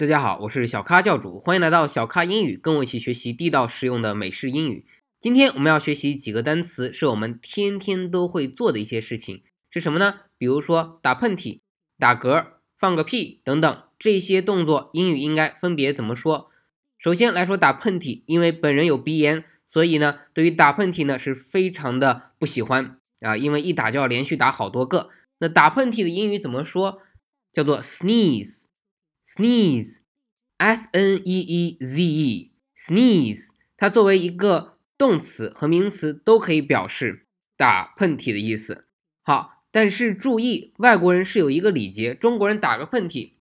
大家好，我是小咖教主，欢迎来到小咖英语，跟我一起学习地道实用的美式英语。今天我们要学习几个单词，是我们天天都会做的一些事情，是什么呢？比如说打喷嚏、打嗝、放个屁等等，这些动作英语应该分别怎么说？首先来说打喷嚏，因为本人有鼻炎，所以呢，对于打喷嚏呢是非常的不喜欢啊，因为一打就要连续打好多个。那打喷嚏的英语怎么说？叫做 sneeze Sneeze，S N E E Z E，sneeze，它作为一个动词和名词都可以表示打喷嚏的意思。好，但是注意，外国人是有一个礼节，中国人打个喷嚏，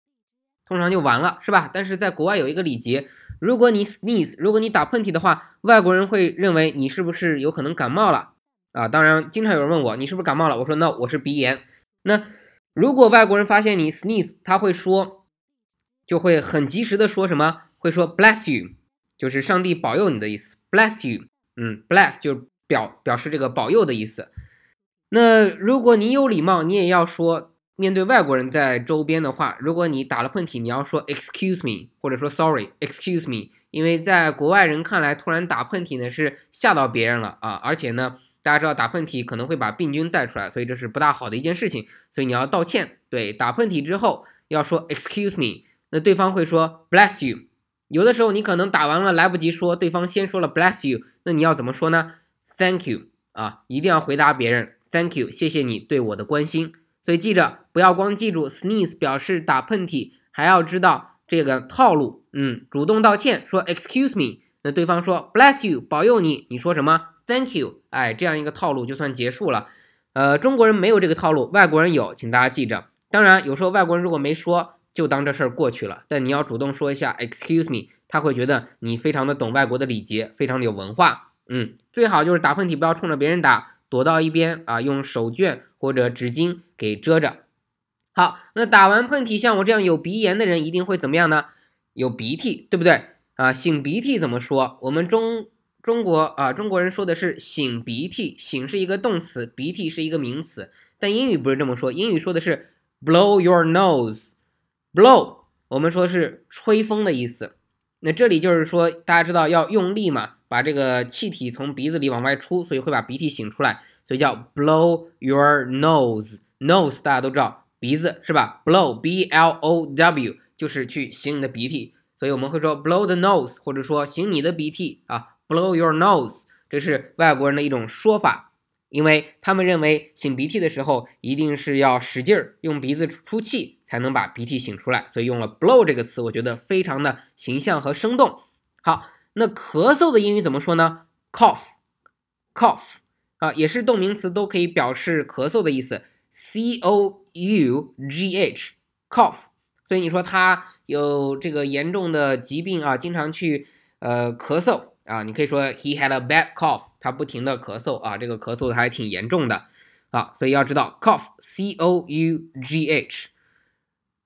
通常就完了，是吧？但是在国外有一个礼节，如果你 sneeze，如果你打喷嚏的话，外国人会认为你是不是有可能感冒了啊？当然，经常有人问我你是不是感冒了，我说 no，我是鼻炎。那如果外国人发现你 sneeze，他会说，就会很及时的说什么？会说 bless you，就是上帝保佑你的意思。bless you，嗯，bless 就表表示这个保佑的意思。那如果你有礼貌，你也要说，面对外国人在周边的话，如果你打了喷嚏，你要说 excuse me，或者说 sorry，excuse me，因为在国外人看来，突然打喷嚏呢是吓到别人了啊，而且呢。大家知道打喷嚏可能会把病菌带出来，所以这是不大好的一件事情。所以你要道歉。对，打喷嚏之后要说 excuse me，那对方会说 bless you。有的时候你可能打完了来不及说，对方先说了 bless you，那你要怎么说呢？Thank you 啊，一定要回答别人 Thank you，谢谢你对我的关心。所以记着，不要光记住 sneeze 表示打喷嚏，还要知道这个套路。嗯，主动道歉说 excuse me，那对方说 bless you，保佑你，你说什么？Thank you，哎，这样一个套路就算结束了。呃，中国人没有这个套路，外国人有，请大家记着。当然，有时候外国人如果没说，就当这事儿过去了。但你要主动说一下，Excuse me，他会觉得你非常的懂外国的礼节，非常的有文化。嗯，最好就是打喷嚏不要冲着别人打，躲到一边啊，用手绢或者纸巾给遮着。好，那打完喷嚏，像我这样有鼻炎的人一定会怎么样呢？有鼻涕，对不对？啊，擤鼻涕怎么说？我们中。中国啊，中国人说的是擤鼻涕，擤是一个动词，鼻涕是一个名词。但英语不是这么说，英语说的是 blow your nose。Blow 我们说是吹风的意思。那这里就是说，大家知道要用力嘛，把这个气体从鼻子里往外出，所以会把鼻涕擤出来，所以叫 blow your nose。nose 大家都知道鼻子是吧？blow b l o w 就是去擤你的鼻涕，所以我们会说 blow the nose，或者说擤你的鼻涕啊。Blow your nose，这是外国人的一种说法，因为他们认为擤鼻涕的时候一定是要使劲儿用鼻子出气才能把鼻涕擤出来，所以用了 blow 这个词，我觉得非常的形象和生动。好，那咳嗽的英语怎么说呢？Cough，cough 啊，也是动名词，都可以表示咳嗽的意思。C O U G H，cough。所以你说他有这个严重的疾病啊，经常去呃咳嗽。啊，你可以说 he had a bad cough，他不停的咳嗽啊，这个咳嗽还挺严重的啊，所以要知道 cough，c o u g h。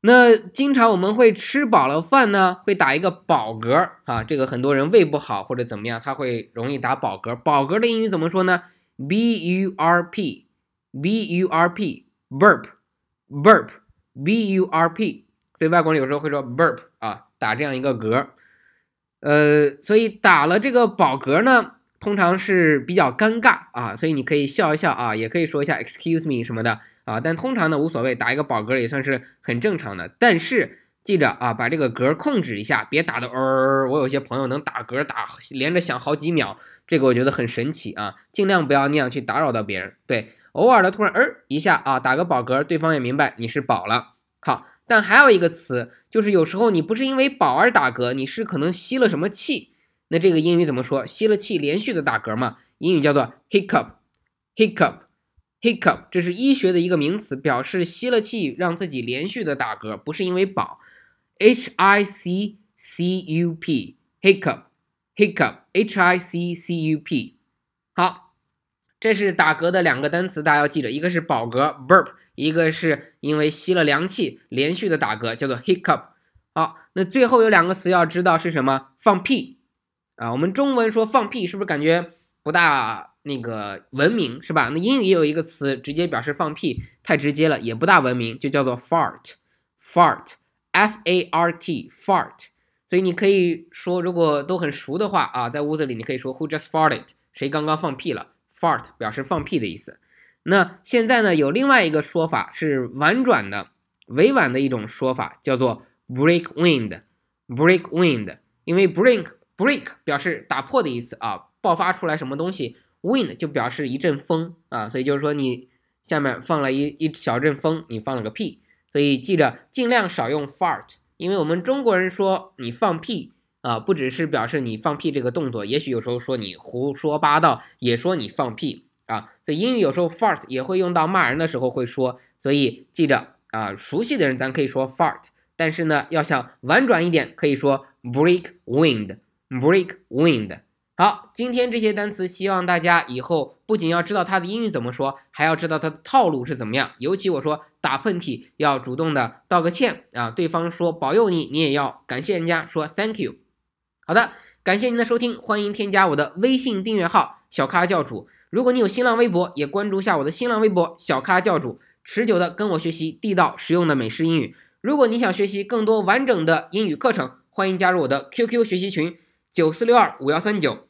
那经常我们会吃饱了饭呢，会打一个饱嗝啊，这个很多人胃不好或者怎么样，他会容易打饱嗝。饱嗝的英语怎么说呢？b u r p，b u r p，burp，burp，b u r p。所以外国人有时候会说 burp 啊，打这样一个嗝。呃，所以打了这个饱嗝呢，通常是比较尴尬啊，所以你可以笑一笑啊，也可以说一下 excuse me 什么的啊，但通常呢无所谓，打一个饱嗝也算是很正常的。但是记着啊，把这个嗝控制一下，别打的呃，我有些朋友能打嗝打连着响好几秒，这个我觉得很神奇啊，尽量不要那样去打扰到别人。对，偶尔的突然呃一下啊，打个饱嗝，对方也明白你是饱了。好。但还有一个词，就是有时候你不是因为饱而打嗝，你是可能吸了什么气。那这个英语怎么说？吸了气连续的打嗝嘛？英语叫做 hiccup，hiccup，hiccup，这是医学的一个名词，表示吸了气让自己连续的打嗝，不是因为饱。h i c c u p，hiccup，hiccup，h i c c u p。好。这是打嗝的两个单词，大家要记着，一个是饱嗝 （burp），一个是因为吸了凉气连续的打嗝，叫做 hiccup。好，那最后有两个词要知道是什么？放屁啊！我们中文说放屁，是不是感觉不大那个文明，是吧？那英语也有一个词直接表示放屁，太直接了，也不大文明，就叫做 fart。fart f a r t fart。所以你可以说，如果都很熟的话啊，在屋子里你可以说 Who just farted？谁刚刚放屁了？Fart 表示放屁的意思。那现在呢，有另外一个说法是婉转的、委婉的一种说法，叫做 break wind。break wind，因为 break break 表示打破的意思啊，爆发出来什么东西，wind 就表示一阵风啊，所以就是说你下面放了一一小阵风，你放了个屁，所以记着尽量少用 fart。因为我们中国人说你放屁啊，不只是表示你放屁这个动作，也许有时候说你胡说八道，也说你放屁啊。所以英语有时候 fart 也会用到骂人的时候会说，所以记着啊，熟悉的人咱可以说 fart，但是呢，要想婉转一点，可以说 break wind，break wind。好，今天这些单词，希望大家以后不仅要知道它的英语怎么说，还要知道它的套路是怎么样。尤其我说打喷嚏要主动的道个歉啊，对方说保佑你，你也要感谢人家说 thank you。好的，感谢您的收听，欢迎添加我的微信订阅号小咖教主。如果你有新浪微博，也关注下我的新浪微博小咖教主，持久的跟我学习地道实用的美式英语。如果你想学习更多完整的英语课程，欢迎加入我的 QQ 学习群九四六二五幺三九。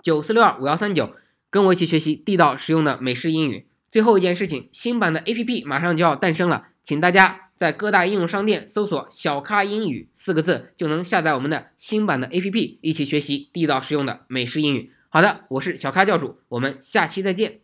九四六二五幺三九，跟我一起学习地道实用的美式英语。最后一件事情，新版的 APP 马上就要诞生了，请大家在各大应用商店搜索“小咖英语”四个字，就能下载我们的新版的 APP，一起学习地道实用的美式英语。好的，我是小咖教主，我们下期再见。